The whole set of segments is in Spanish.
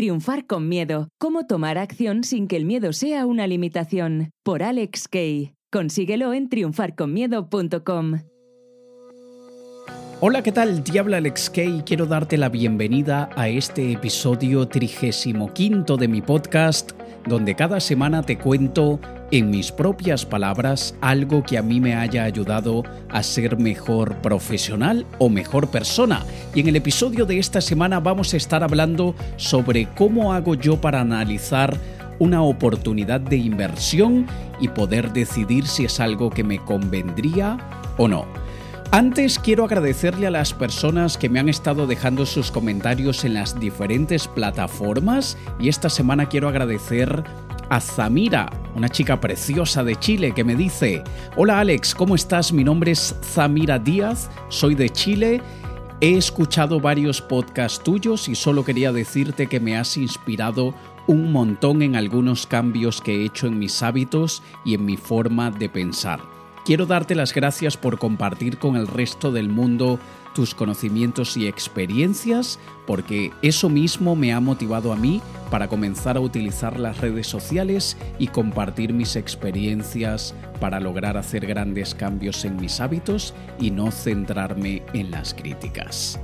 Triunfar con miedo. Cómo tomar acción sin que el miedo sea una limitación. Por Alex Kay. Consíguelo en triunfarconmiedo.com. Hola, ¿qué tal? Diablo Alex Kay. Quiero darte la bienvenida a este episodio 35 de mi podcast, donde cada semana te cuento en mis propias palabras algo que a mí me haya ayudado a ser mejor profesional o mejor persona. Y en el episodio de esta semana vamos a estar hablando sobre cómo hago yo para analizar una oportunidad de inversión y poder decidir si es algo que me convendría o no. Antes quiero agradecerle a las personas que me han estado dejando sus comentarios en las diferentes plataformas y esta semana quiero agradecer a Zamira, una chica preciosa de Chile que me dice, hola Alex, ¿cómo estás? Mi nombre es Zamira Díaz, soy de Chile. He escuchado varios podcasts tuyos y solo quería decirte que me has inspirado un montón en algunos cambios que he hecho en mis hábitos y en mi forma de pensar. Quiero darte las gracias por compartir con el resto del mundo tus conocimientos y experiencias, porque eso mismo me ha motivado a mí para comenzar a utilizar las redes sociales y compartir mis experiencias para lograr hacer grandes cambios en mis hábitos y no centrarme en las críticas.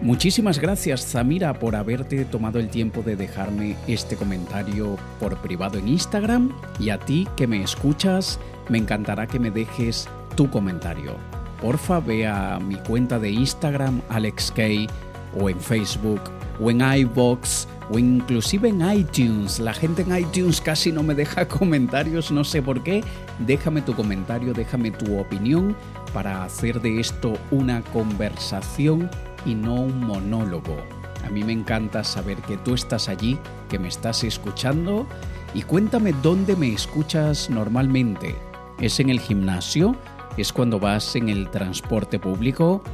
Muchísimas gracias Zamira por haberte tomado el tiempo de dejarme este comentario por privado en Instagram y a ti que me escuchas, me encantará que me dejes tu comentario. Porfa ve a mi cuenta de Instagram AlexK o en Facebook o en iBox o inclusive en iTunes. La gente en iTunes casi no me deja comentarios, no sé por qué. Déjame tu comentario, déjame tu opinión para hacer de esto una conversación y no un monólogo. A mí me encanta saber que tú estás allí, que me estás escuchando y cuéntame dónde me escuchas normalmente. ¿Es en el gimnasio? ¿Es cuando vas en el transporte público?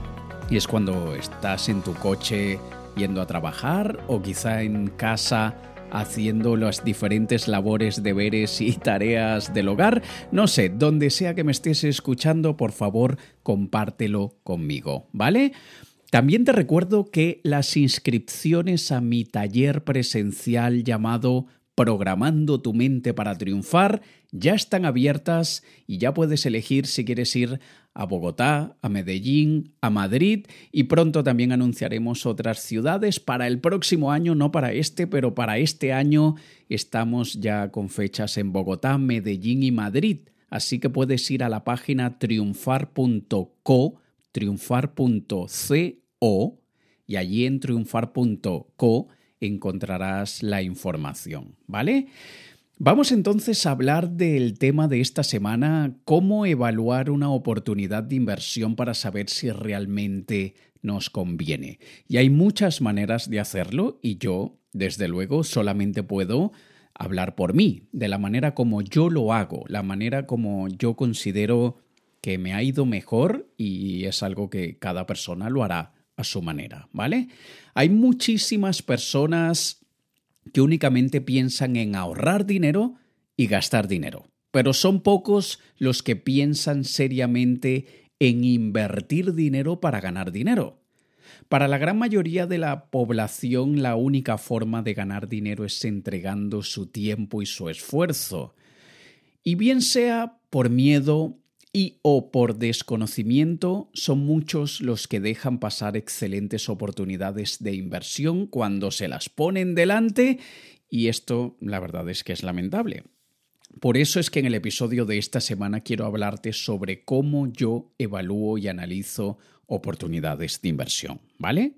¿Y es cuando estás en tu coche yendo a trabajar? ¿O quizá en casa haciendo las diferentes labores, deberes y tareas del hogar? No sé, donde sea que me estés escuchando, por favor, compártelo conmigo, ¿vale? También te recuerdo que las inscripciones a mi taller presencial llamado Programando tu mente para triunfar ya están abiertas y ya puedes elegir si quieres ir a Bogotá, a Medellín, a Madrid y pronto también anunciaremos otras ciudades para el próximo año, no para este, pero para este año estamos ya con fechas en Bogotá, Medellín y Madrid. Así que puedes ir a la página triunfar.co, triunfar.co y allí en triunfar.co encontrarás la información, ¿vale? Vamos entonces a hablar del tema de esta semana, cómo evaluar una oportunidad de inversión para saber si realmente nos conviene. Y hay muchas maneras de hacerlo y yo, desde luego, solamente puedo hablar por mí, de la manera como yo lo hago, la manera como yo considero que me ha ido mejor y es algo que cada persona lo hará a su manera, ¿vale? Hay muchísimas personas que únicamente piensan en ahorrar dinero y gastar dinero, pero son pocos los que piensan seriamente en invertir dinero para ganar dinero. Para la gran mayoría de la población la única forma de ganar dinero es entregando su tiempo y su esfuerzo. Y bien sea por miedo, y o por desconocimiento son muchos los que dejan pasar excelentes oportunidades de inversión cuando se las ponen delante y esto la verdad es que es lamentable. Por eso es que en el episodio de esta semana quiero hablarte sobre cómo yo evalúo y analizo oportunidades de inversión, ¿vale?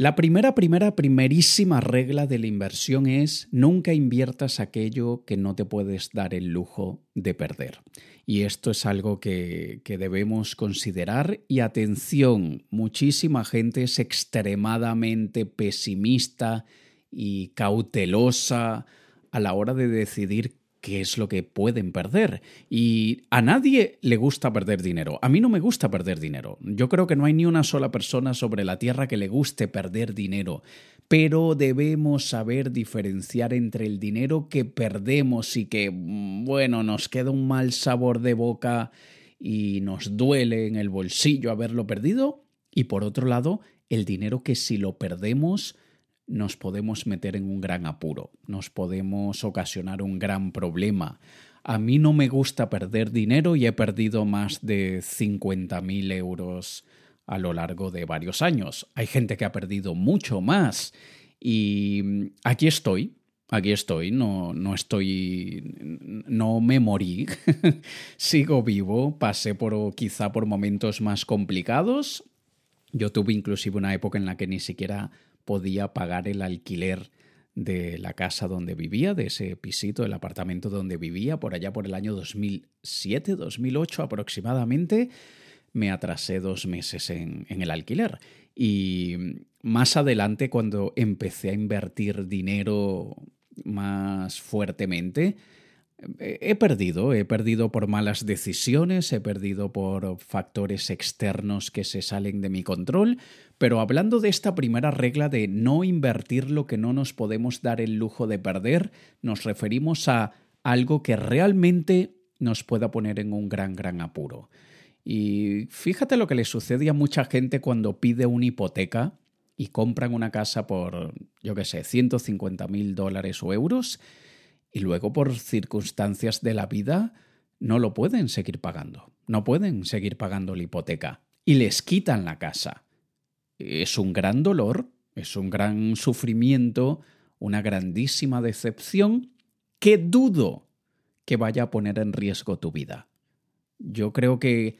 La primera, primera, primerísima regla de la inversión es nunca inviertas aquello que no te puedes dar el lujo de perder. Y esto es algo que, que debemos considerar. Y atención, muchísima gente es extremadamente pesimista y cautelosa a la hora de decidir qué es lo que pueden perder. Y a nadie le gusta perder dinero. A mí no me gusta perder dinero. Yo creo que no hay ni una sola persona sobre la Tierra que le guste perder dinero. Pero debemos saber diferenciar entre el dinero que perdemos y que, bueno, nos queda un mal sabor de boca y nos duele en el bolsillo haberlo perdido. Y por otro lado, el dinero que si lo perdemos nos podemos meter en un gran apuro, nos podemos ocasionar un gran problema. A mí no me gusta perder dinero y he perdido más de 50.000 euros a lo largo de varios años. Hay gente que ha perdido mucho más y aquí estoy, aquí estoy, no, no estoy, no me morí, sigo vivo, pasé por quizá por momentos más complicados. Yo tuve inclusive una época en la que ni siquiera podía pagar el alquiler de la casa donde vivía, de ese pisito, del apartamento donde vivía, por allá por el año 2007, 2008 aproximadamente, me atrasé dos meses en, en el alquiler. Y más adelante, cuando empecé a invertir dinero más fuertemente, he perdido, he perdido por malas decisiones, he perdido por factores externos que se salen de mi control, pero hablando de esta primera regla de no invertir lo que no nos podemos dar el lujo de perder, nos referimos a algo que realmente nos pueda poner en un gran, gran apuro. Y fíjate lo que le sucede a mucha gente cuando pide una hipoteca y compran una casa por, yo qué sé, 150 mil dólares o euros y luego por circunstancias de la vida no lo pueden seguir pagando, no pueden seguir pagando la hipoteca y les quitan la casa. Es un gran dolor, es un gran sufrimiento, una grandísima decepción que dudo que vaya a poner en riesgo tu vida. Yo creo que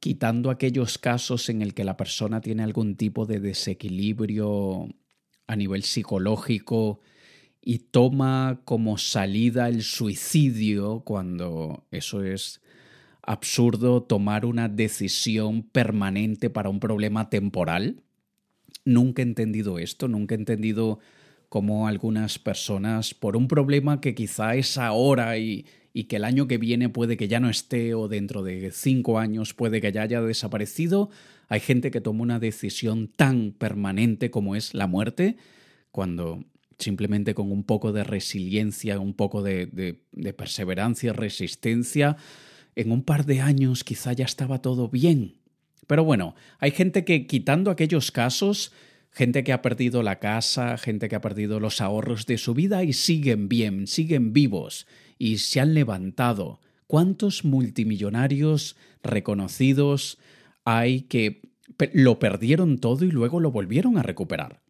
quitando aquellos casos en el que la persona tiene algún tipo de desequilibrio a nivel psicológico, y toma como salida el suicidio cuando eso es absurdo tomar una decisión permanente para un problema temporal. Nunca he entendido esto, nunca he entendido cómo algunas personas, por un problema que quizá es ahora y, y que el año que viene puede que ya no esté o dentro de cinco años puede que ya haya desaparecido, hay gente que toma una decisión tan permanente como es la muerte, cuando simplemente con un poco de resiliencia, un poco de, de, perseverancia, resistencia, en un par de años quizá ya estaba todo bien. Pero bueno, hay gente que quitando aquellos casos, gente que ha perdido la casa, gente que ha perdido los ahorros de su vida y siguen bien, siguen vivos y se han levantado. ¿Cuántos multimillonarios reconocidos hay que lo perdieron todo y luego lo volvieron a recuperar?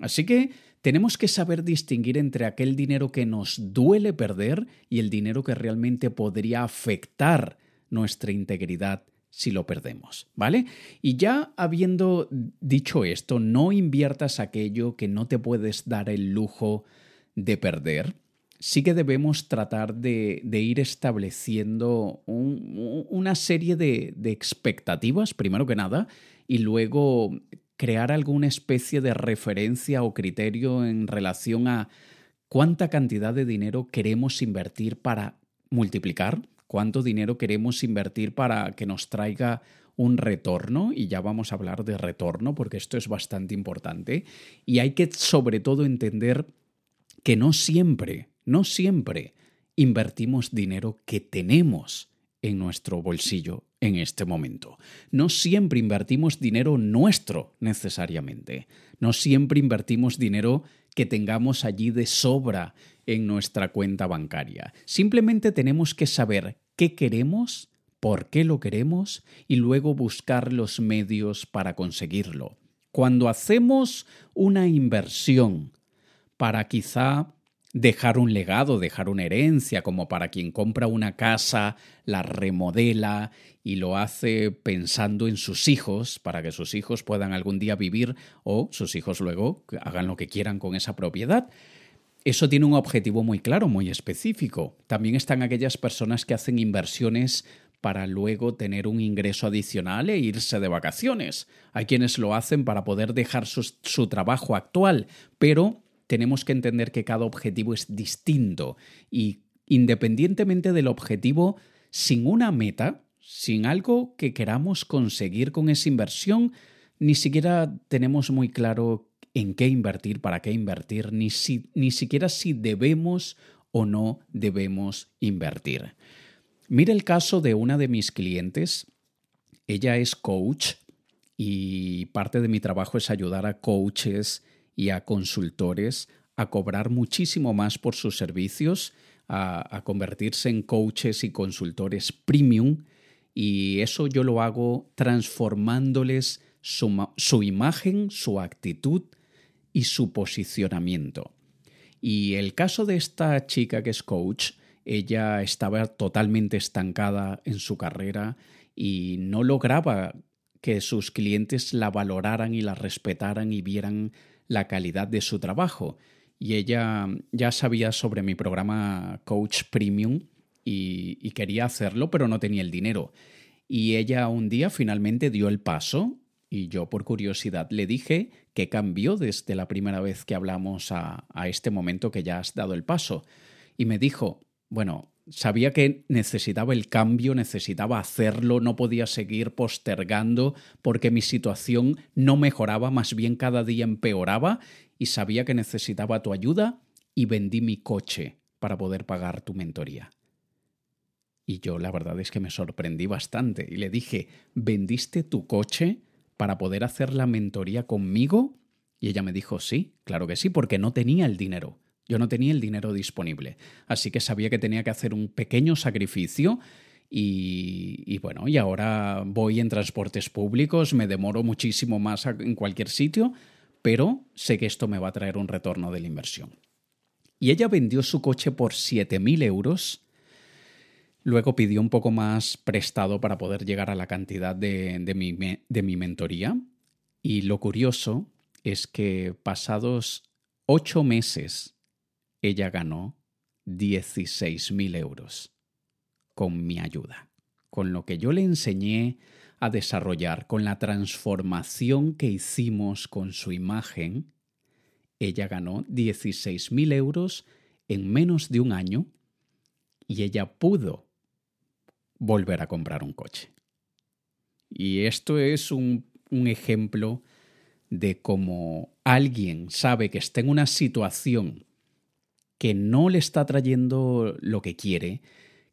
Así que tenemos que saber distinguir entre aquel dinero que nos duele perder y el dinero que realmente podría afectar nuestra integridad si lo perdemos, ¿vale? Y ya habiendo dicho esto, no inviertas aquello que no te puedes dar el lujo de perder. Sí que debemos tratar de, ir estableciendo una serie de, de expectativas, primero que nada, y luego crear alguna especie de referencia o criterio en relación a cuánta cantidad de dinero queremos invertir para multiplicar, cuánto dinero queremos invertir para que nos traiga un retorno, y ya vamos a hablar de retorno porque esto es bastante importante, y hay que sobre todo entender que no siempre, no siempre invertimos dinero que tenemos en nuestro bolsillo en este momento. No siempre invertimos dinero nuestro necesariamente. No siempre invertimos dinero que tengamos allí de sobra en nuestra cuenta bancaria. Simplemente tenemos que saber qué queremos, por qué lo queremos y luego buscar los medios para conseguirlo. Cuando hacemos una inversión para quizá dejar un legado, dejar una herencia, como para quien compra una casa, la remodela y lo hace pensando en sus hijos, para que sus hijos puedan algún día vivir o sus hijos luego hagan lo que quieran con esa propiedad. Eso tiene un objetivo muy claro, muy específico. También están aquellas personas que hacen inversiones para luego tener un ingreso adicional e irse de vacaciones. Hay quienes lo hacen para poder dejar su, su trabajo actual, pero tenemos que entender que cada objetivo es distinto y independientemente del objetivo, sin una meta, sin algo que queramos conseguir con esa inversión, ni siquiera tenemos muy claro en qué invertir, para qué invertir, ni, ni siquiera si debemos o no debemos invertir. Mira el caso de una de mis clientes. Ella es coach y parte de mi trabajo es ayudar a coaches y a consultores a cobrar muchísimo más por sus servicios, a, convertirse en coaches y consultores premium. Y eso yo lo hago transformándoles su imagen, su actitud y su posicionamiento. Y el caso de esta chica que es coach, ella estaba totalmente estancada en su carrera y no lograba que sus clientes la valoraran y la respetaran y vieran la calidad de su trabajo. Y ella ya sabía sobre mi programa Coach Premium y, quería hacerlo, pero no tenía el dinero. Y ella un día finalmente dio el paso y yo por curiosidad le dije que cambió desde la primera vez que hablamos a, a este momento que ya has dado el paso. Y me dijo, bueno, sabía que necesitaba el cambio, necesitaba hacerlo, no podía seguir postergando porque mi situación no mejoraba, más bien cada día empeoraba y sabía que necesitaba tu ayuda y vendí mi coche para poder pagar tu mentoría. Y yo la verdad es que me sorprendí bastante y le dije, ¿vendiste tu coche para poder hacer la mentoría conmigo? Y ella me dijo, sí, claro que sí, porque no tenía el dinero. Yo no tenía el dinero disponible, así que sabía que tenía que hacer un pequeño sacrificio y, bueno, y ahora voy en transportes públicos, me demoro muchísimo más en cualquier sitio, pero sé que esto me va a traer un retorno de la inversión. Y ella vendió su coche por 7.000 euros. Luego pidió un poco más prestado para poder llegar a la cantidad de, mi, de mi mentoría. Y lo curioso es que pasados ocho meses ella ganó 16.000 euros con mi ayuda, con lo que yo le enseñé a desarrollar, con la transformación que hicimos con su imagen, ella ganó 16.000 euros en menos de un año y ella pudo volver a comprar un coche. Y esto es un, un ejemplo de cómo alguien sabe que está en una situación que no le está trayendo lo que quiere,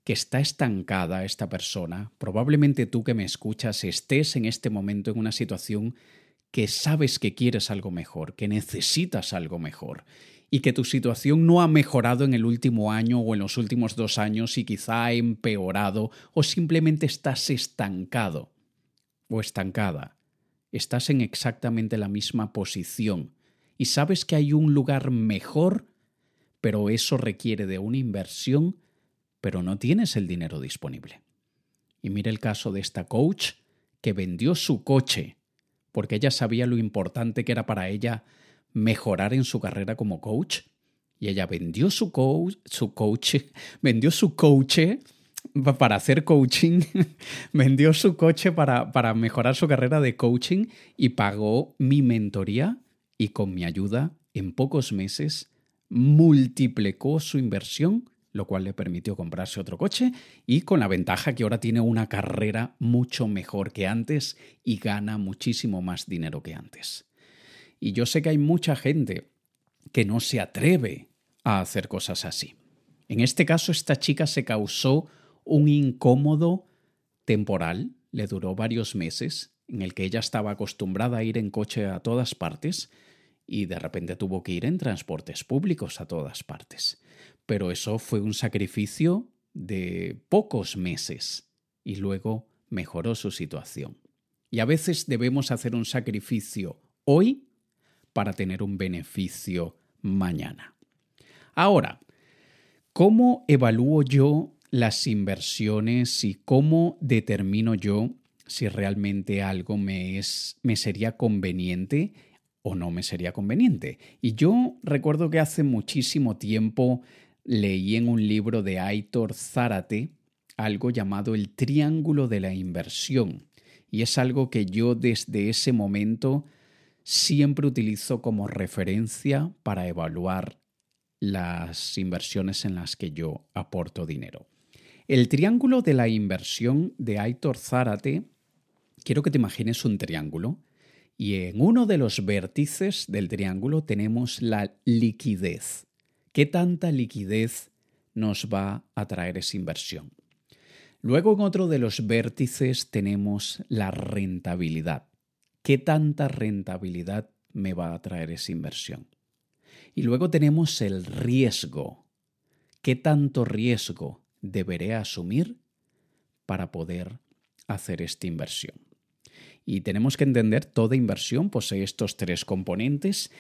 que está estancada esta persona, probablemente tú que me escuchas estés en este momento en una situación que sabes que quieres algo mejor, que necesitas algo mejor, y que tu situación no ha mejorado en el último año o en los últimos dos años y quizá ha empeorado o simplemente estás estancado o estancada. Estás en exactamente la misma posición y sabes que hay un lugar mejor pero eso requiere de una inversión, pero no tienes el dinero disponible. Y mira el caso de esta coach que vendió su coche porque ella sabía lo importante que era para ella mejorar en su carrera como coach y ella vendió su coach, su coche, vendió su coche para hacer coaching, vendió su coche para, para mejorar su carrera de coaching y pagó mi mentoría y con mi ayuda en pocos meses multiplicó su inversión, lo cual le permitió comprarse otro coche y con la ventaja que ahora tiene una carrera mucho mejor que antes y gana muchísimo más dinero que antes. Y yo sé que hay mucha gente que no se atreve a hacer cosas así. En este caso, esta chica se causó un incómodo temporal, le duró varios meses, en el que ella estaba acostumbrada a ir en coche a todas partes, y de repente tuvo que ir en transportes públicos a todas partes. Pero eso fue un sacrificio de pocos meses y luego mejoró su situación. Y a veces debemos hacer un sacrificio hoy para tener un beneficio mañana. Ahora, ¿cómo evalúo yo las inversiones y cómo determino yo si realmente algo me, es, me sería conveniente o no me sería conveniente. Y yo recuerdo que hace muchísimo tiempo leí en un libro de Aitor Zárate algo llamado el triángulo de la inversión. Y es algo que yo desde ese momento siempre utilizo como referencia para evaluar las inversiones en las que yo aporto dinero. El triángulo de la inversión de Aitor Zárate, quiero que te imagines un triángulo y en uno de los vértices del triángulo tenemos la liquidez. ¿Qué tanta liquidez nos va a traer esa inversión? Luego en otro de los vértices tenemos la rentabilidad. ¿Qué tanta rentabilidad me va a traer esa inversión. Y luego tenemos el riesgo. ¿Qué tanto riesgo deberé asumir para poder hacer esta inversión? Y tenemos que entender, toda inversión posee estos tres componentes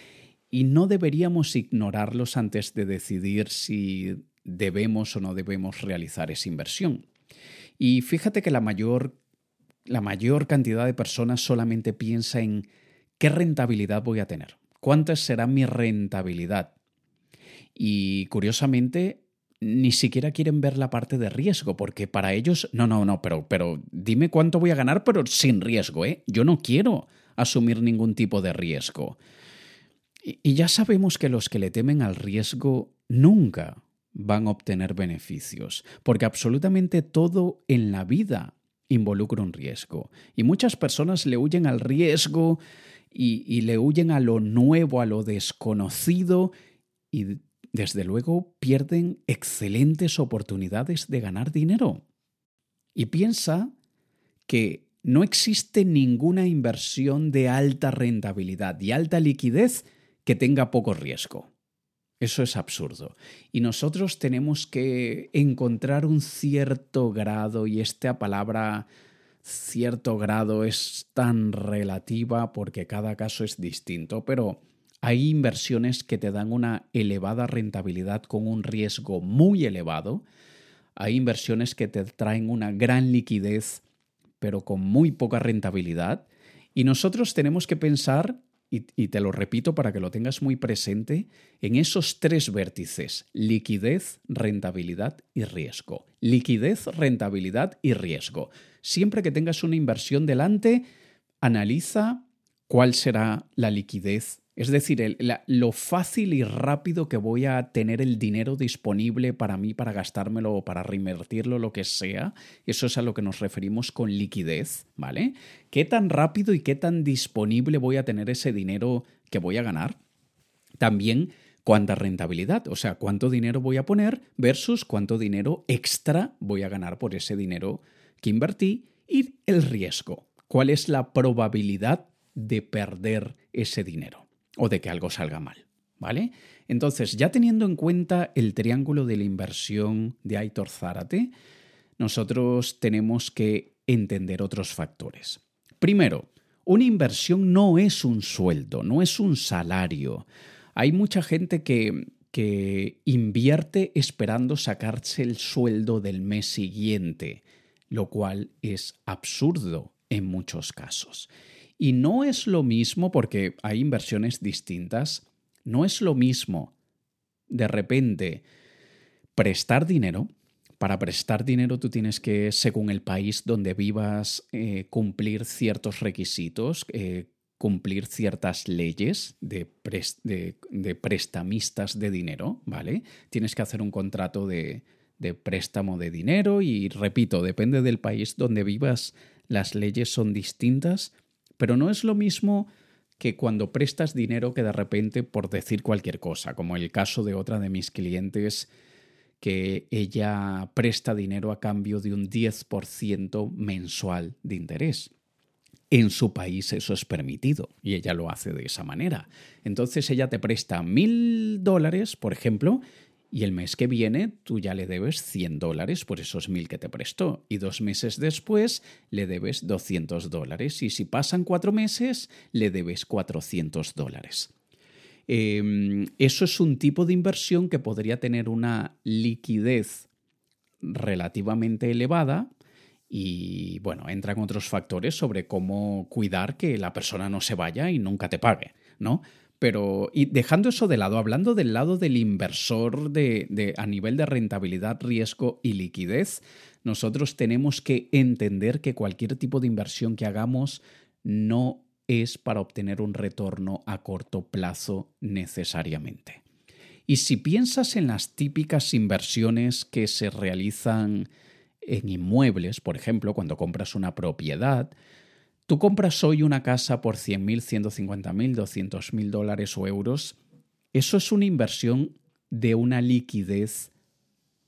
y no deberíamos ignorarlos antes de decidir si debemos o no debemos realizar esa inversión. Y fíjate que la mayor, la mayor cantidad de personas solamente piensa en qué rentabilidad voy a tener, cuánta será mi rentabilidad. Y curiosamente, ni siquiera quieren ver la parte de riesgo, porque para ellos, no, no, no, pero, pero dime cuánto voy a ganar, pero sin riesgo, ¿eh? Yo no quiero asumir ningún tipo de riesgo. Y, ya sabemos que los que le temen al riesgo nunca van a obtener beneficios, porque absolutamente todo en la vida involucra un riesgo. Y muchas personas le huyen al riesgo y, y le huyen a lo nuevo, a lo desconocido, y desde luego pierden excelentes oportunidades de ganar dinero. Y piensa que no existe ninguna inversión de alta rentabilidad y alta liquidez que tenga poco riesgo. Eso es absurdo. Y nosotros tenemos que encontrar un cierto grado, y esta palabra cierto grado es tan relativa porque cada caso es distinto, pero hay inversiones que te dan una elevada rentabilidad con un riesgo muy elevado. Hay inversiones que te traen una gran liquidez, pero con muy poca rentabilidad. Y nosotros tenemos que pensar y, te lo repito para que lo tengas muy presente, en esos tres vértices, liquidez, rentabilidad y riesgo. Liquidez, rentabilidad y riesgo. Siempre que tengas una inversión delante, analiza cuál será la liquidez es decir, lo fácil y rápido que voy a tener el dinero disponible para mí para gastármelo o para reinvertirlo, lo que sea, eso es a lo que nos referimos con liquidez, ¿vale? ¿Qué tan rápido y qué tan disponible voy a tener ese dinero que voy a ganar? También cuánta rentabilidad, o sea, cuánto dinero voy a poner versus cuánto dinero extra voy a ganar por ese dinero que invertí y el riesgo. ¿Cuál es la probabilidad de perder ese dinero? O de que algo salga mal. ¿Vale? Entonces, ya teniendo en cuenta el triángulo de la inversión de Aitor Zárate, nosotros tenemos que entender otros factores. Primero, una inversión no es un sueldo, no es un salario. Hay mucha gente que, que invierte esperando sacarse el sueldo del mes siguiente, lo cual es absurdo en muchos casos. Y no es lo mismo porque hay inversiones distintas, no es lo mismo de repente prestar dinero. Para prestar dinero tú tienes que, según el país donde vivas, eh, cumplir ciertos requisitos, eh, cumplir ciertas leyes de, de, prestamistas de dinero, ¿vale? Tienes que hacer un contrato de, de préstamo de dinero y, repito, depende del país donde vivas, las leyes son distintas pero no es lo mismo que cuando prestas dinero que de repente por decir cualquier cosa, como el caso de otra de mis clientes que ella presta dinero a cambio de un 10% mensual de interés. En su país eso es permitido y ella lo hace de esa manera. Entonces ella te presta mil dólares, por ejemplo, y el mes que viene tú ya le debes 100 dólares por esos mil que te prestó y dos meses después le debes 200 dólares y si pasan cuatro meses le debes 400 dólares. Em, eso es un tipo de inversión que podría tener una liquidez relativamente elevada y bueno, entran otros factores sobre cómo cuidar que la persona no se vaya y nunca te pague, ¿no? Pero, y dejando eso de lado, hablando del lado del inversor de, a nivel de rentabilidad, riesgo y liquidez, nosotros tenemos que entender que cualquier tipo de inversión que hagamos no es para obtener un retorno a corto plazo necesariamente. Y si piensas en las típicas inversiones que se realizan en inmuebles, por ejemplo, cuando compras una propiedad, Tú compras hoy una casa por 100.000, 150.000, 200.000 dólares o euros. Eso es una inversión de una liquidez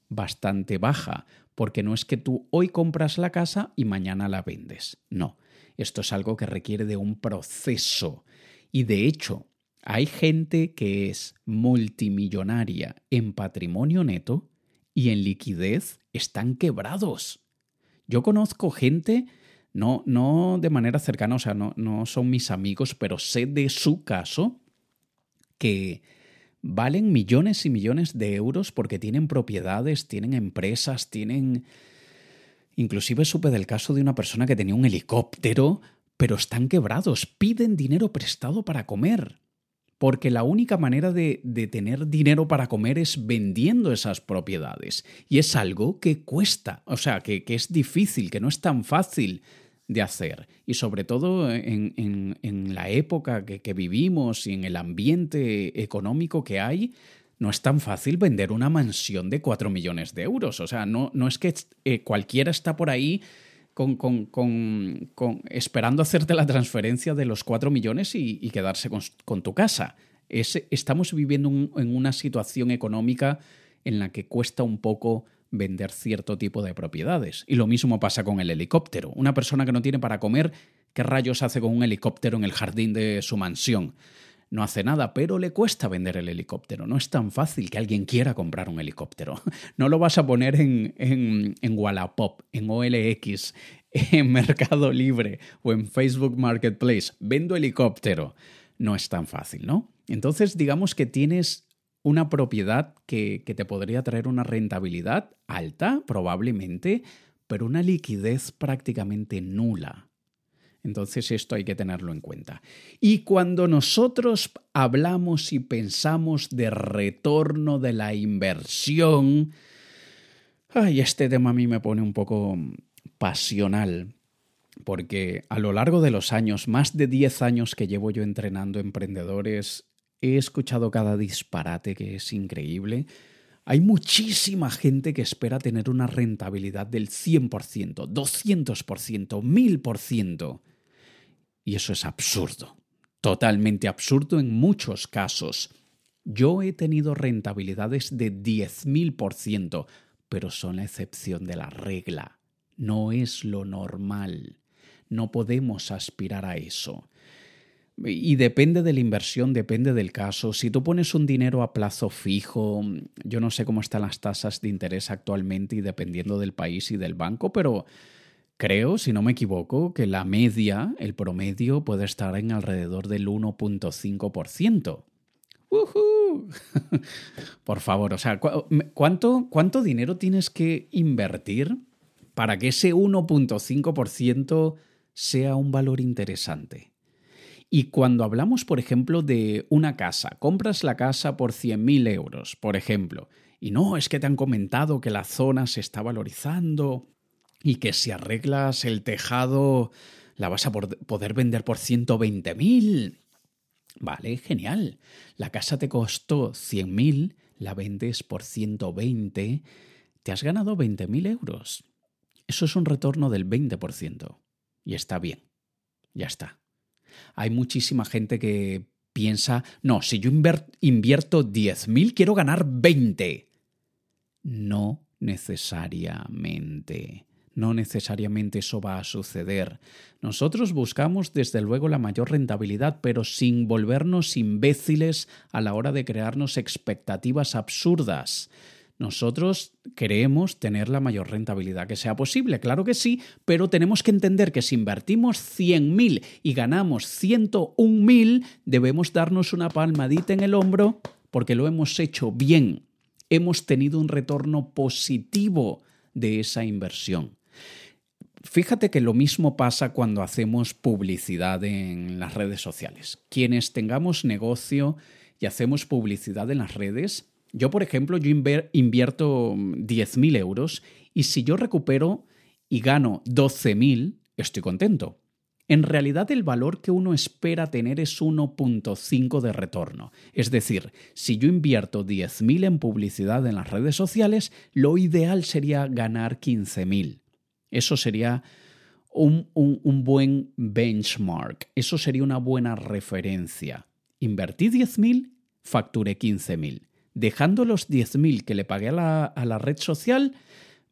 bastante baja, porque no es que tú hoy compras la casa y mañana la vendes. No, esto es algo que requiere de un proceso Y de hecho, hay gente que es multimillonaria en patrimonio neto y en liquidez están quebrados. Yo conozco gente, no, no de manera cercana, o sea, no, no son mis amigos, pero sé de su caso que valen millones y millones de euros porque tienen propiedades, tienen empresas, tienen... Inclusive supe del caso de una persona que tenía un helicóptero, pero están quebrados, piden dinero prestado para comer. Porque la única manera de, de tener dinero para comer es vendiendo esas propiedades. Y es algo que cuesta, o sea, que, que es difícil, que no es tan fácil de hacer. Y sobre todo en, la época que, vivimos y en el ambiente económico que hay, no es tan fácil vender una mansión de 4 millones de euros. O sea, no, no es que eh, cualquiera está por ahí con, esperando hacerte la transferencia de los 4 millones y, quedarse con, tu casa. estamos viviendo en una situación económica en la que cuesta un poco vender cierto tipo de propiedades. Y lo mismo pasa con el helicóptero. Una persona que no tiene para comer, ¿qué rayos hace con un helicóptero en el jardín de su mansión? No hace nada, pero le cuesta vender el helicóptero. No es tan fácil que alguien quiera comprar un helicóptero. No lo vas a poner en, en, en Wallapop, en OLX, en Mercado Libre o en Facebook Marketplace. Vendo helicóptero. No es tan fácil, ¿no? Entonces, digamos que tienes una propiedad que, te podría traer una rentabilidad alta, probablemente, pero una liquidez prácticamente nula. Entonces esto hay que tenerlo en cuenta. Y cuando nosotros hablamos y pensamos de retorno de la inversión, ay, este tema a mí me pone un poco pasional, porque a lo largo de los años, más de 10 años que llevo yo entrenando emprendedores, He escuchado cada disparate que es increíble. Hay muchísima gente que espera tener una rentabilidad del 100%, 200%, 1000%. Y eso es absurdo, totalmente absurdo en muchos casos. Yo he tenido rentabilidades de 10.000%, pero son la excepción de la regla. No es lo normal. No podemos aspirar a eso. Y depende de la inversión, depende del caso. Si tú pones un dinero a plazo fijo, yo no sé cómo están las tasas de interés actualmente y dependiendo del país y del banco, pero creo, si no me equivoco, que la media, el promedio, puede estar en alrededor del 1.5%. Por favor, o sea, ¿cuánto, ¿cuánto dinero tienes que invertir para que ese 1.5% sea un valor interesante? Y cuando hablamos, por ejemplo, de una casa, compras la casa por 100.000 euros, por ejemplo, y no, es que te han comentado que la zona se está valorizando y que si arreglas el tejado la vas a poder vender por 120.000. Vale, genial. La casa te costó 100.000, la vendes por 120, te has ganado 20.000 euros. Eso es un retorno del 20%. Y está bien. Ya está. Hay muchísima gente que piensa, no, si yo invierto 10.000, quiero ganar 20. No necesariamente. No necesariamente eso va a suceder. Nosotros buscamos desde luego la mayor rentabilidad, pero sin volvernos imbéciles a la hora de crearnos expectativas absurdas. Nosotros queremos tener la mayor rentabilidad que sea posible, claro que sí, pero tenemos que entender que si invertimos 100.000 y ganamos 101.000, debemos darnos una palmadita en el hombro porque lo hemos hecho bien. Hemos tenido un retorno positivo de esa inversión. Fíjate que lo mismo pasa cuando hacemos publicidad en las redes sociales. Quienes tengamos negocio y hacemos publicidad en las redes, yo, por ejemplo, yo invierto 10.000 euros y si yo recupero y gano 12.000, estoy contento. En realidad el valor que uno espera tener es 1.5 de retorno. Es decir, si yo invierto 10.000 en publicidad en las redes sociales, lo ideal sería ganar 15.000. Eso sería un, un, buen benchmark. Eso sería una buena referencia. Invertí 10.000, facturé 15.000 dejando los 10.000 que le pagué a la, red social,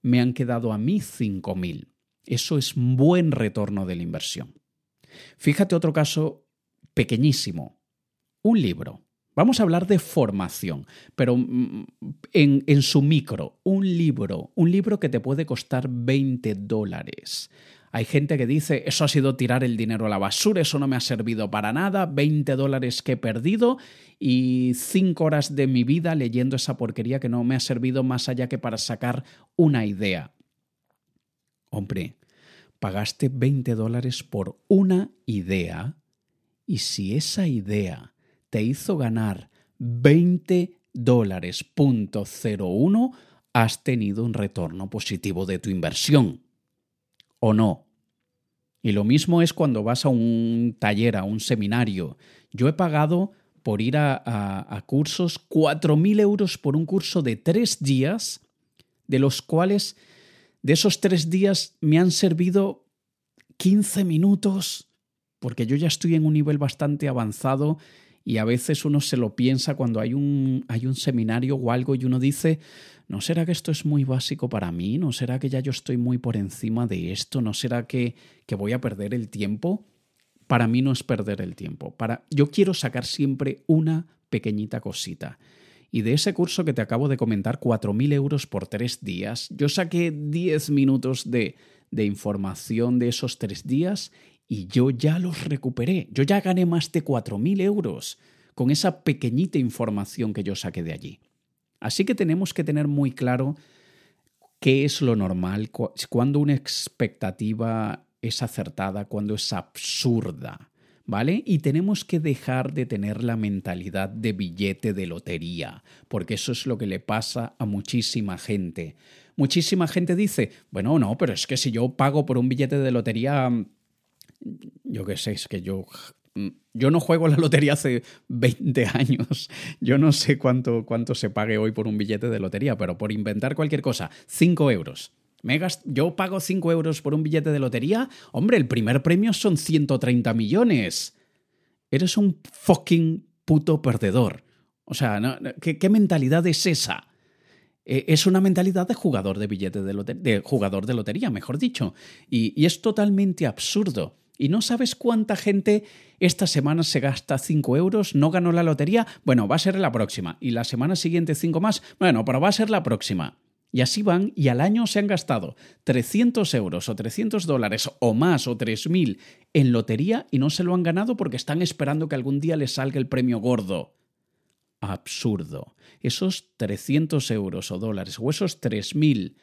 me han quedado a mí 5.000. Eso es un buen retorno de la inversión. Fíjate otro caso pequeñísimo. Un libro. Vamos a hablar de formación, pero mm, en, en, su micro, un libro, un libro que te puede costar 20 dólares. Hay gente que dice, eso ha sido tirar el dinero a la basura, eso no me ha servido para nada, 20 dólares que he perdido y 5 horas de mi vida leyendo esa porquería que no me ha servido más allá que para sacar una idea. Hombre, pagaste 20 dólares por una idea y si esa idea te hizo ganar 20 dólares punto has tenido un retorno positivo de tu inversión o no. Y lo mismo es cuando vas a un taller, a un seminario. Yo he pagado por ir a, cursos 4.000 euros por un curso de tres días, de los cuales de esos tres días me han servido 15 minutos, porque yo ya estoy en un nivel bastante avanzado y a veces uno se lo piensa cuando hay un, hay un seminario o algo y uno dice, ¿No será que esto es muy básico para mí? ¿No será que ya yo estoy muy por encima de esto? ¿No será que, que voy a perder el tiempo? Para mí no es perder el tiempo. Para, yo quiero sacar siempre una pequeñita cosita. Y de ese curso que te acabo de comentar, 4.000 euros por tres días, yo saqué 10 minutos de, de información de esos tres días y yo ya los recuperé. Yo ya gané más de 4.000 euros con esa pequeñita información que yo saqué de allí. Así que tenemos que tener muy claro qué es lo normal, cuando una expectativa es acertada, cuando es absurda. ¿Vale? Y tenemos que dejar de tener la mentalidad de billete de lotería, porque eso es lo que le pasa a muchísima gente. Muchísima gente dice, bueno, no, pero es que si yo pago por un billete de lotería, yo qué sé, es que yo yo no juego la lotería hace 20 años. Yo no sé cuánto, cuánto se pague hoy por un billete de lotería, pero por inventar cualquier cosa, 5 euros. yo pago 5 euros por un billete de lotería. Hombre, el primer premio son 130 millones. Eres un fucking puto perdedor. O sea, ¿qué, mentalidad es esa? E, es una mentalidad de jugador de billete de lotería, jugador de lotería, mejor dicho. y es totalmente absurdo. Y no sabes cuánta gente esta semana se gasta 5 euros, no ganó la lotería, bueno, va a ser la próxima. Y la semana siguiente 5 más, bueno, pero va a ser la próxima. Y así van y al año se han gastado 300 euros o 300 dólares o más o 3.000 en lotería y no se lo han ganado porque están esperando que algún día les salga el premio gordo. Absurdo. Esos 300 euros o dólares o esos 3.000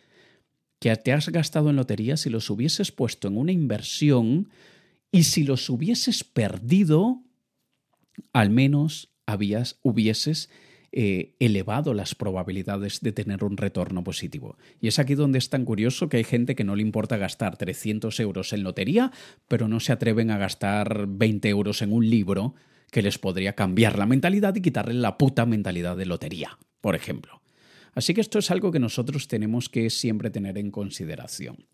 que te has gastado en lotería, si los hubieses puesto en una inversión, y si los hubieses perdido, al menos habías, hubieses eh, elevado las probabilidades de tener un retorno positivo. Y es aquí donde es tan curioso que hay gente que no le importa gastar 300 euros en lotería, pero no se atreven a gastar 20 euros en un libro que les podría cambiar la mentalidad y quitarle la puta mentalidad de lotería, por ejemplo. Así que esto es algo que nosotros tenemos que siempre tener en consideración.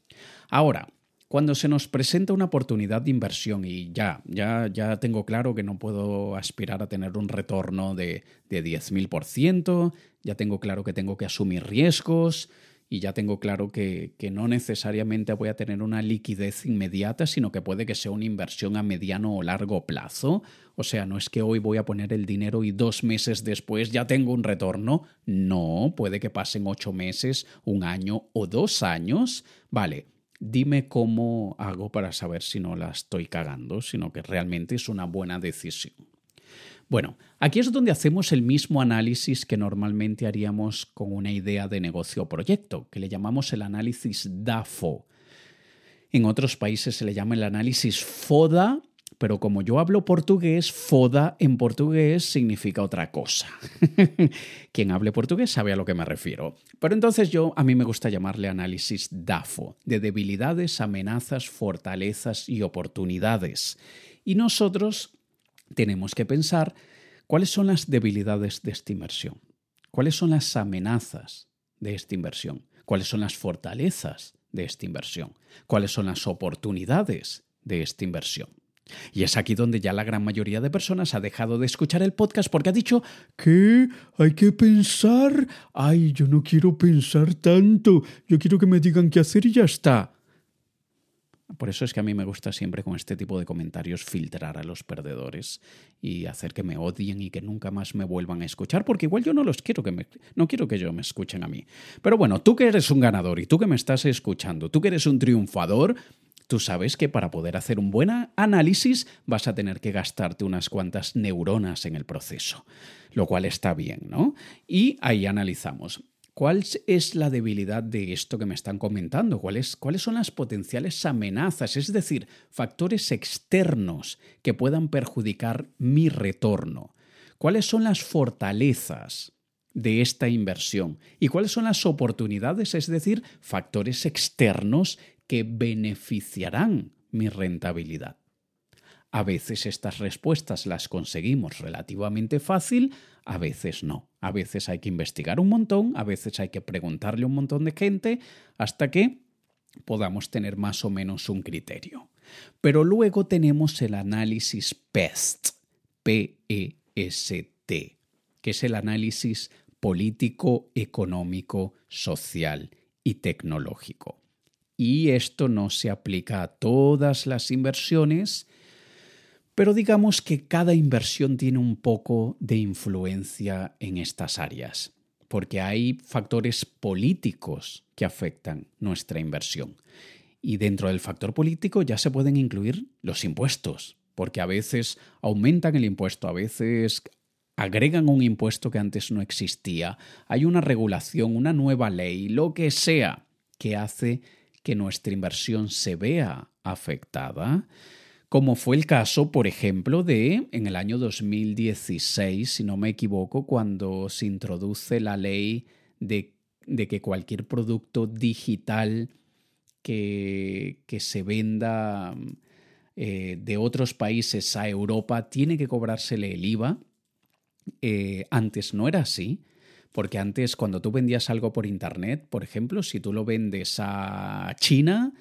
Ahora, cuando se nos presenta una oportunidad de inversión y ya, ya, ya tengo claro que no puedo aspirar a tener un retorno de, de 10.000%, ya tengo claro que tengo que asumir riesgos y ya tengo claro que, que no necesariamente voy a tener una liquidez inmediata, sino que puede que sea una inversión a mediano o largo plazo. O sea, no es que hoy voy a poner el dinero y dos meses después ya tengo un retorno. No, puede que pasen ocho meses, un año o dos años. Vale, dime cómo hago para saber si no la estoy cagando, sino que realmente es una buena decisión. Bueno, aquí es donde hacemos el mismo análisis que normalmente haríamos con una idea de negocio o proyecto, que le llamamos el análisis DAFO. En otros países se le llama el análisis FODA pero como yo hablo portugués, foda en portugués significa otra cosa. Quien hable portugués sabe a lo que me refiero. Pero entonces yo, a mí me gusta llamarle análisis DAFO, de debilidades, amenazas, fortalezas y oportunidades. Y nosotros tenemos que pensar cuáles son las debilidades de esta inversión, cuáles son las amenazas de esta inversión, cuáles son las fortalezas de esta inversión, cuáles son las oportunidades de esta inversión. Y es aquí donde ya la gran mayoría de personas ha dejado de escuchar el podcast porque ha dicho que hay que pensar. Ay, yo no quiero pensar tanto. Yo quiero que me digan qué hacer y ya está. Por eso es que a mí me gusta siempre con este tipo de comentarios filtrar a los perdedores y hacer que me odien y que nunca más me vuelvan a escuchar, porque igual yo no los quiero que me, no quiero que yo me escuchen a mí. Pero bueno, tú que eres un ganador y tú que me estás escuchando, tú que eres un triunfador, Tú sabes que para poder hacer un buen análisis vas a tener que gastarte unas cuantas neuronas en el proceso, lo cual está bien, ¿no? Y ahí analizamos. ¿Cuál es la debilidad de esto que me están comentando? ¿Cuáles, ¿Cuáles son las potenciales amenazas? Es decir, factores externos que puedan perjudicar mi retorno. ¿Cuáles son las fortalezas de esta inversión? ¿Y cuáles son las oportunidades? Es decir, factores externos que beneficiarán mi rentabilidad. A veces estas respuestas las conseguimos relativamente fácil, a veces no. A veces hay que investigar un montón, a veces hay que preguntarle a un montón de gente hasta que podamos tener más o menos un criterio. Pero luego tenemos el análisis PEST, P-E-S-T, que es el análisis político, económico, social y tecnológico. Y esto no se aplica a todas las inversiones, pero digamos que cada inversión tiene un poco de influencia en estas áreas, porque hay factores políticos que afectan nuestra inversión. Y dentro del factor político ya se pueden incluir los impuestos, porque a veces aumentan el impuesto, a veces agregan un impuesto que antes no existía, hay una regulación, una nueva ley, lo que sea, que hace que nuestra inversión se vea afectada como fue el caso, por ejemplo, de en el año 2016, si no me equivoco, cuando se introduce la ley de, que cualquier producto digital que, se venda eh, de otros países a Europa tiene que cobrársele el IVA. Eh, antes no era así, porque antes cuando tú vendías algo por Internet, por ejemplo, si tú lo vendes a China,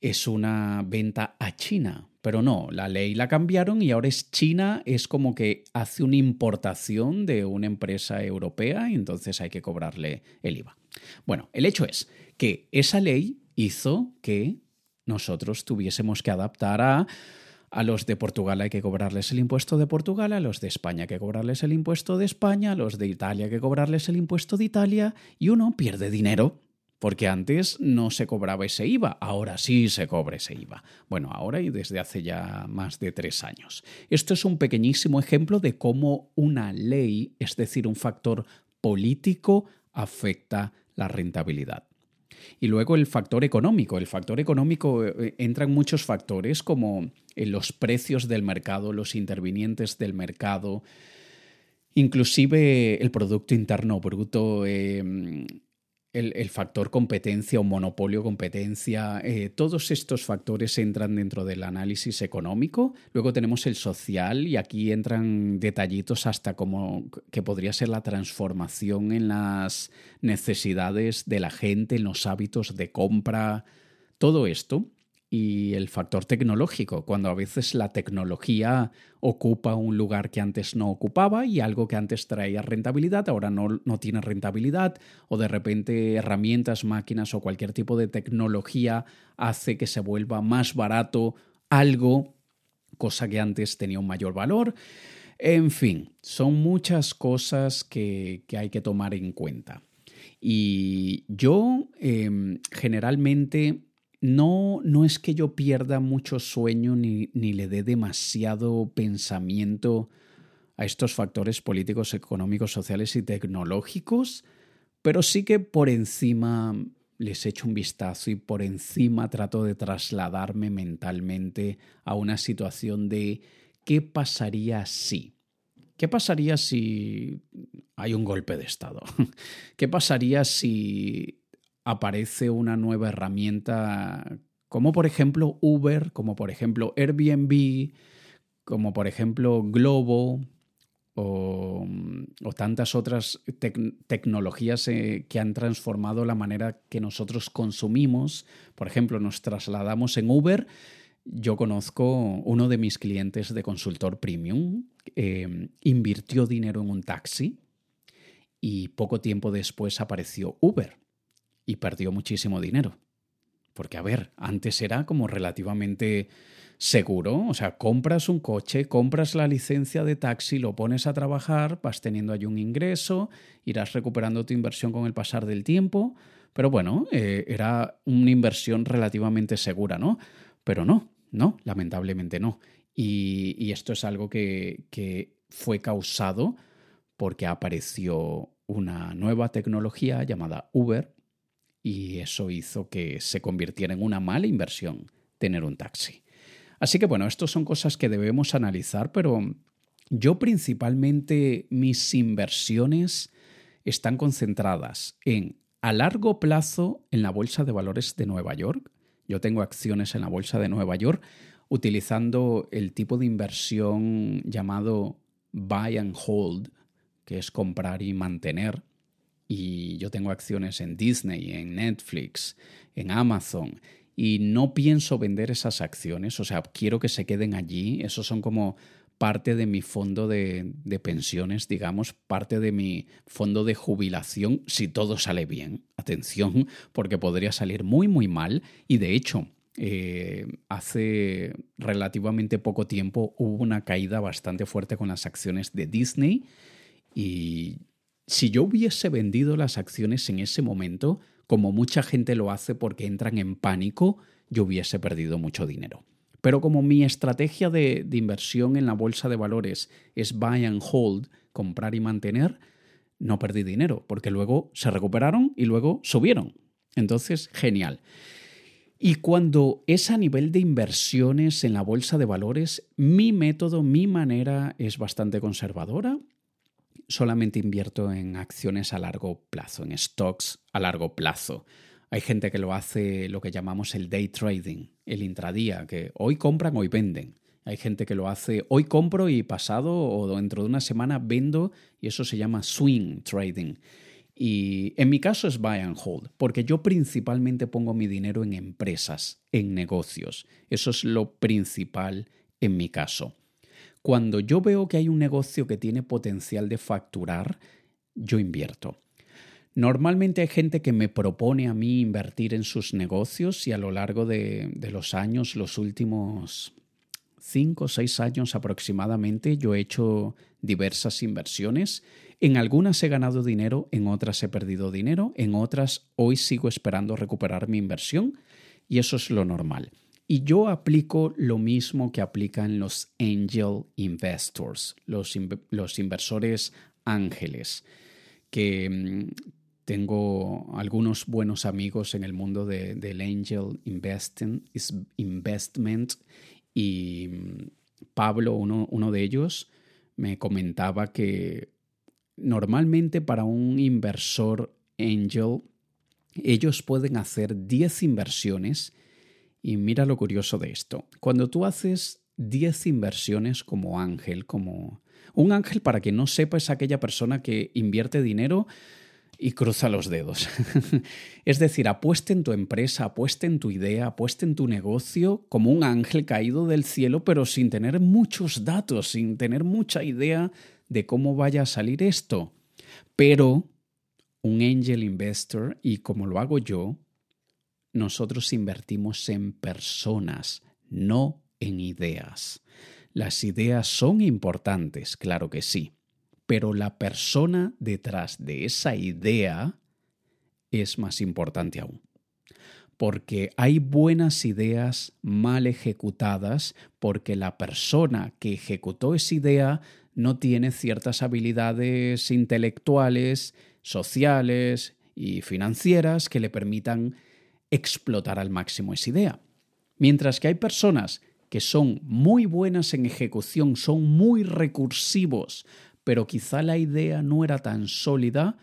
es una venta a China, pero no, la ley la cambiaron y ahora es China, es como que hace una importación de una empresa europea y entonces hay que cobrarle el IVA. Bueno, el hecho es que esa ley hizo que nosotros tuviésemos que adaptar a a los de Portugal hay que cobrarles el impuesto de Portugal, a los de España hay que cobrarles el impuesto de España, a los de Italia hay que cobrarles el impuesto de Italia y uno pierde dinero porque antes no se cobraba ese IVA, ahora sí se cobra ese IVA. Bueno, ahora y desde hace ya más de tres años. Esto es un pequeñísimo ejemplo de cómo una ley, es decir, un factor político, afecta la rentabilidad. Y luego el factor económico. El factor económico eh, entran muchos factores como eh, los precios del mercado, los intervinientes del mercado, inclusive el Producto Interno Bruto, eh, el, factor competencia o monopolio competencia, eh, todos estos factores entran dentro del análisis económico. Luego tenemos el social y aquí entran detallitos hasta como que podría ser la transformación en las necesidades de la gente, en los hábitos de compra, todo esto y el factor tecnológico, cuando a veces la tecnología ocupa un lugar que antes no ocupaba y algo que antes traía rentabilidad ahora no, no, tiene rentabilidad o de repente herramientas, máquinas o cualquier tipo de tecnología hace que se vuelva más barato algo, cosa que antes tenía un mayor valor. En fin, son muchas cosas que, que hay que tomar en cuenta. Y yo em, generalmente no, no es que yo pierda mucho sueño ni, ni le dé demasiado pensamiento a estos factores políticos, económicos, sociales y tecnológicos, pero sí que por encima les echo un vistazo y por encima trato de trasladarme mentalmente a una situación de qué pasaría si. ¿Qué pasaría si hay un golpe de Estado? ¿Qué pasaría si aparece una nueva herramienta como por ejemplo Uber, como por ejemplo Airbnb, como por ejemplo Globo o, tantas otras tecnologías eh, que han transformado la manera que nosotros consumimos. Por ejemplo, nos trasladamos en Uber. Yo conozco uno de mis clientes de consultor premium, eh, invirtió dinero en un taxi y poco tiempo después apareció Uber y perdió muchísimo dinero. porque a ver, antes era como relativamente seguro, o sea, compras un coche, compras la licencia de taxi, lo pones a trabajar, vas teniendo ahí un ingreso, irás recuperando tu inversión con el pasar del tiempo, pero bueno, eh, era una inversión relativamente segura, ¿no? Pero no, no, lamentablemente no. Y, esto es algo que, que fue causado porque apareció una nueva tecnología llamada Uber y eso hizo que se convirtiera en una mala inversión tener un taxi. Así que bueno, estas son cosas que debemos analizar, pero yo principalmente mis inversiones están concentradas en a largo plazo en la Bolsa de Valores de Nueva York. Yo tengo acciones en la Bolsa de Nueva York utilizando el tipo de inversión llamado buy and hold, que es comprar y mantener. Y yo tengo acciones en Disney, en Netflix, en Amazon, y no pienso vender esas acciones, o sea, quiero que se queden allí. Esos son como parte de mi fondo de, pensiones, digamos, parte de mi fondo de jubilación, si todo sale bien. Atención, porque podría salir muy, muy mal. Y de hecho, eh, hace relativamente poco tiempo hubo una caída bastante fuerte con las acciones de Disney y si yo hubiese vendido las acciones en ese momento, como mucha gente lo hace porque entran en pánico, yo hubiese perdido mucho dinero. Pero como mi estrategia de, inversión en la bolsa de valores es buy and hold, comprar y mantener, no perdí dinero, porque luego se recuperaron y luego subieron. Entonces, genial. Y cuando es a nivel de inversiones en la bolsa de valores, mi método, mi manera es bastante conservadora solamente invierto en acciones a largo plazo, en stocks a largo plazo. Hay gente que lo hace lo que llamamos el day trading, el intradía, que hoy compran, hoy venden. Hay gente que lo hace hoy compro y pasado o dentro de una semana vendo y eso se llama swing trading. Y en mi caso es buy and hold, porque yo principalmente pongo mi dinero en empresas, en negocios. Eso es lo principal en mi caso. Cuando yo veo que hay un negocio que tiene potencial de facturar, yo invierto. Normalmente hay gente que me propone a mí invertir en sus negocios y a lo largo de, los años, los últimos cinco o seis años aproximadamente, yo he hecho diversas inversiones. En algunas he ganado dinero, en otras he perdido dinero, en otras hoy sigo esperando recuperar mi inversión y eso es lo normal. Y yo aplico lo mismo que aplican los angel investors, los, inversores ángeles, que mm, tengo algunos buenos amigos en el mundo del angel investment. Y mm, Pablo, uno, uno de ellos, me comentaba que normalmente para un inversor angel, ellos pueden hacer 10 inversiones y mira lo curioso de esto. Cuando tú haces 10 inversiones como ángel, como... Un ángel, para que no sepa, es aquella persona que invierte dinero y cruza los dedos. es decir, apuesta en tu empresa, apuesta en tu idea, apuesta en tu negocio como un ángel caído del cielo, pero sin tener muchos datos, sin tener mucha idea de cómo vaya a salir esto. Pero un angel investor, y como lo hago yo, nosotros invertimos en personas, no en ideas. Las ideas son importantes, claro que sí, pero la persona detrás de esa idea es más importante aún. Porque hay buenas ideas mal ejecutadas porque la persona que ejecutó esa idea no tiene ciertas habilidades intelectuales, sociales y financieras que le permitan explotar al máximo esa idea. Mientras que hay personas que son muy buenas en ejecución, son muy recursivos, pero quizá la idea no era tan sólida,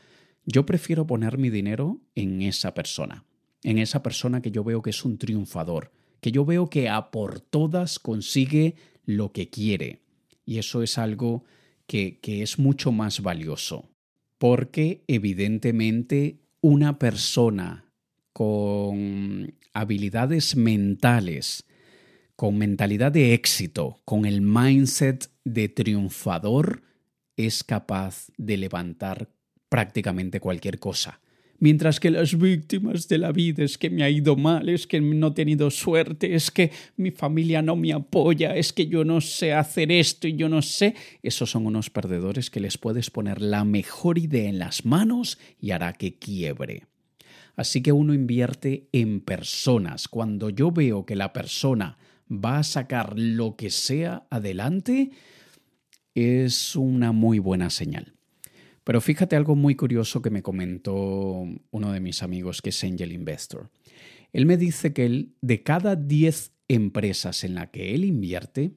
yo prefiero poner mi dinero en esa persona, en esa persona que yo veo que es un triunfador, que yo veo que a por todas consigue lo que quiere. Y eso es algo que, que es mucho más valioso, porque evidentemente una persona con habilidades mentales, con mentalidad de éxito, con el mindset de triunfador, es capaz de levantar prácticamente cualquier cosa. Mientras que las víctimas de la vida es que me ha ido mal, es que no he tenido suerte, es que mi familia no me apoya, es que yo no sé hacer esto y yo no sé. Esos son unos perdedores que les puedes poner la mejor idea en las manos y hará que quiebre. Así que uno invierte en personas. Cuando yo veo que la persona va a sacar lo que sea adelante, es una muy buena señal. Pero fíjate algo muy curioso que me comentó uno de mis amigos que es Angel Investor. Él me dice que él, de cada 10 empresas en la que él invierte,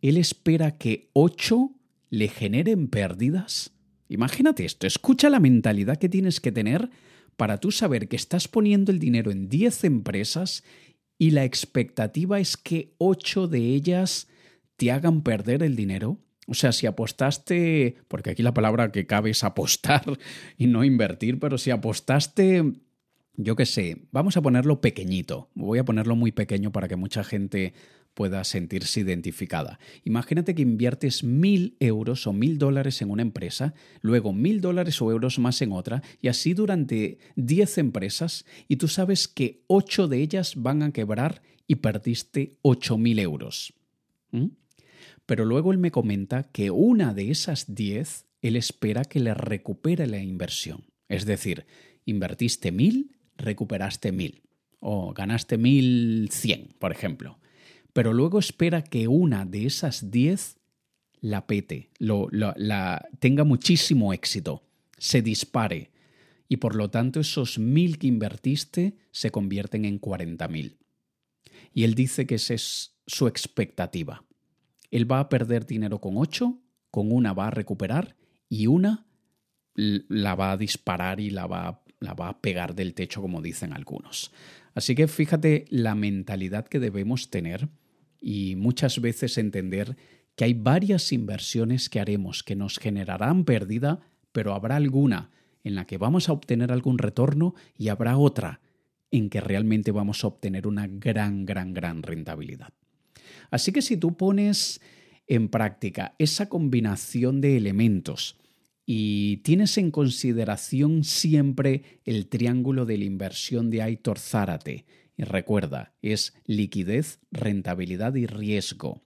él espera que 8 le generen pérdidas. Imagínate esto, escucha la mentalidad que tienes que tener para tú saber que estás poniendo el dinero en 10 empresas y la expectativa es que 8 de ellas te hagan perder el dinero. O sea, si apostaste, porque aquí la palabra que cabe es apostar y no invertir, pero si apostaste, yo qué sé, vamos a ponerlo pequeñito, voy a ponerlo muy pequeño para que mucha gente pueda sentirse identificada. Imagínate que inviertes mil euros o mil dólares en una empresa, luego mil dólares o euros más en otra, y así durante diez empresas, y tú sabes que ocho de ellas van a quebrar y perdiste ocho mil euros. ¿Mm? Pero luego él me comenta que una de esas 10 él espera que le recupere la inversión. Es decir, invertiste mil, recuperaste mil. O ganaste mil cien, por ejemplo. Pero luego espera que una de esas 10 la pete, la, tenga muchísimo éxito, se dispare. Y por lo tanto esos mil que invertiste se convierten en 40.000. Y él dice que esa es su expectativa. Él va a perder dinero con 8, con una va a recuperar y una la va a disparar y la va a pegar del techo, como dicen algunos. Así que fíjate la mentalidad que debemos tener y muchas veces entender que hay varias inversiones que haremos que nos generarán pérdida, pero habrá alguna en la que vamos a obtener algún retorno y habrá otra en que realmente vamos a obtener una gran, gran, gran rentabilidad. Así que si tú pones en práctica esa combinación de elementos y tienes en consideración siempre el triángulo de la inversión de Aitor Zárate, y recuerda, es liquidez, rentabilidad y riesgo.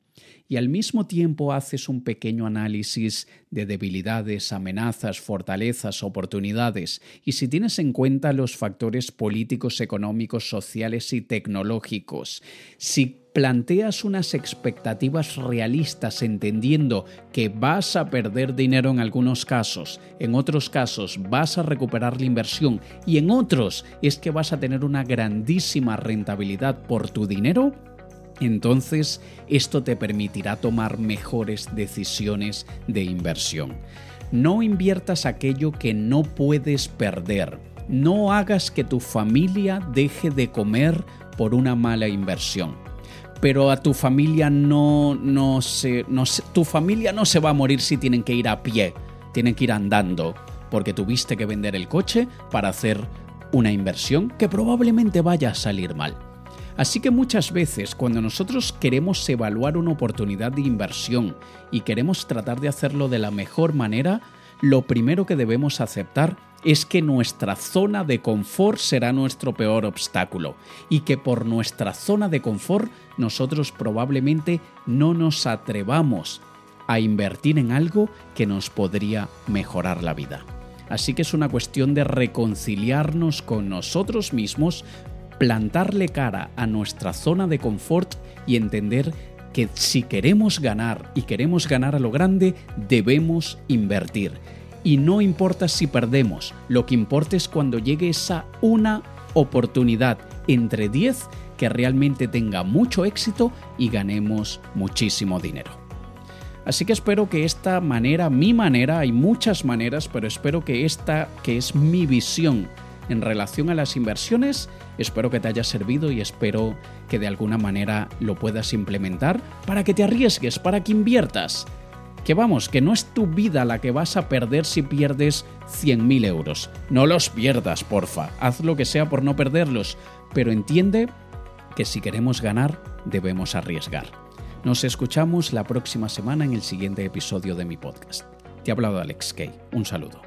Y al mismo tiempo haces un pequeño análisis de debilidades, amenazas, fortalezas, oportunidades, y si tienes en cuenta los factores políticos, económicos, sociales y tecnológicos, si planteas unas expectativas realistas entendiendo que vas a perder dinero en algunos casos, en otros casos vas a recuperar la inversión y en otros es que vas a tener una grandísima rentabilidad por tu dinero, entonces esto te permitirá tomar mejores decisiones de inversión. No inviertas aquello que no puedes perder. No hagas que tu familia deje de comer por una mala inversión. Pero a tu familia no, no, se, no tu familia no se va a morir si tienen que ir a pie, tienen que ir andando, porque tuviste que vender el coche para hacer una inversión que probablemente vaya a salir mal. Así que muchas veces cuando nosotros queremos evaluar una oportunidad de inversión y queremos tratar de hacerlo de la mejor manera, lo primero que debemos aceptar es que nuestra zona de confort será nuestro peor obstáculo y que por nuestra zona de confort nosotros probablemente no nos atrevamos a invertir en algo que nos podría mejorar la vida. Así que es una cuestión de reconciliarnos con nosotros mismos plantarle cara a nuestra zona de confort y entender que si queremos ganar y queremos ganar a lo grande, debemos invertir. Y no importa si perdemos, lo que importa es cuando llegue esa una oportunidad entre 10 que realmente tenga mucho éxito y ganemos muchísimo dinero. Así que espero que esta manera, mi manera, hay muchas maneras, pero espero que esta, que es mi visión en relación a las inversiones, Espero que te haya servido y espero que de alguna manera lo puedas implementar para que te arriesgues, para que inviertas. Que vamos, que no es tu vida la que vas a perder si pierdes 100.000 euros. No los pierdas, porfa. Haz lo que sea por no perderlos, pero entiende que si queremos ganar, debemos arriesgar. Nos escuchamos la próxima semana en el siguiente episodio de mi podcast. Te ha hablado Alex Kay. Un saludo.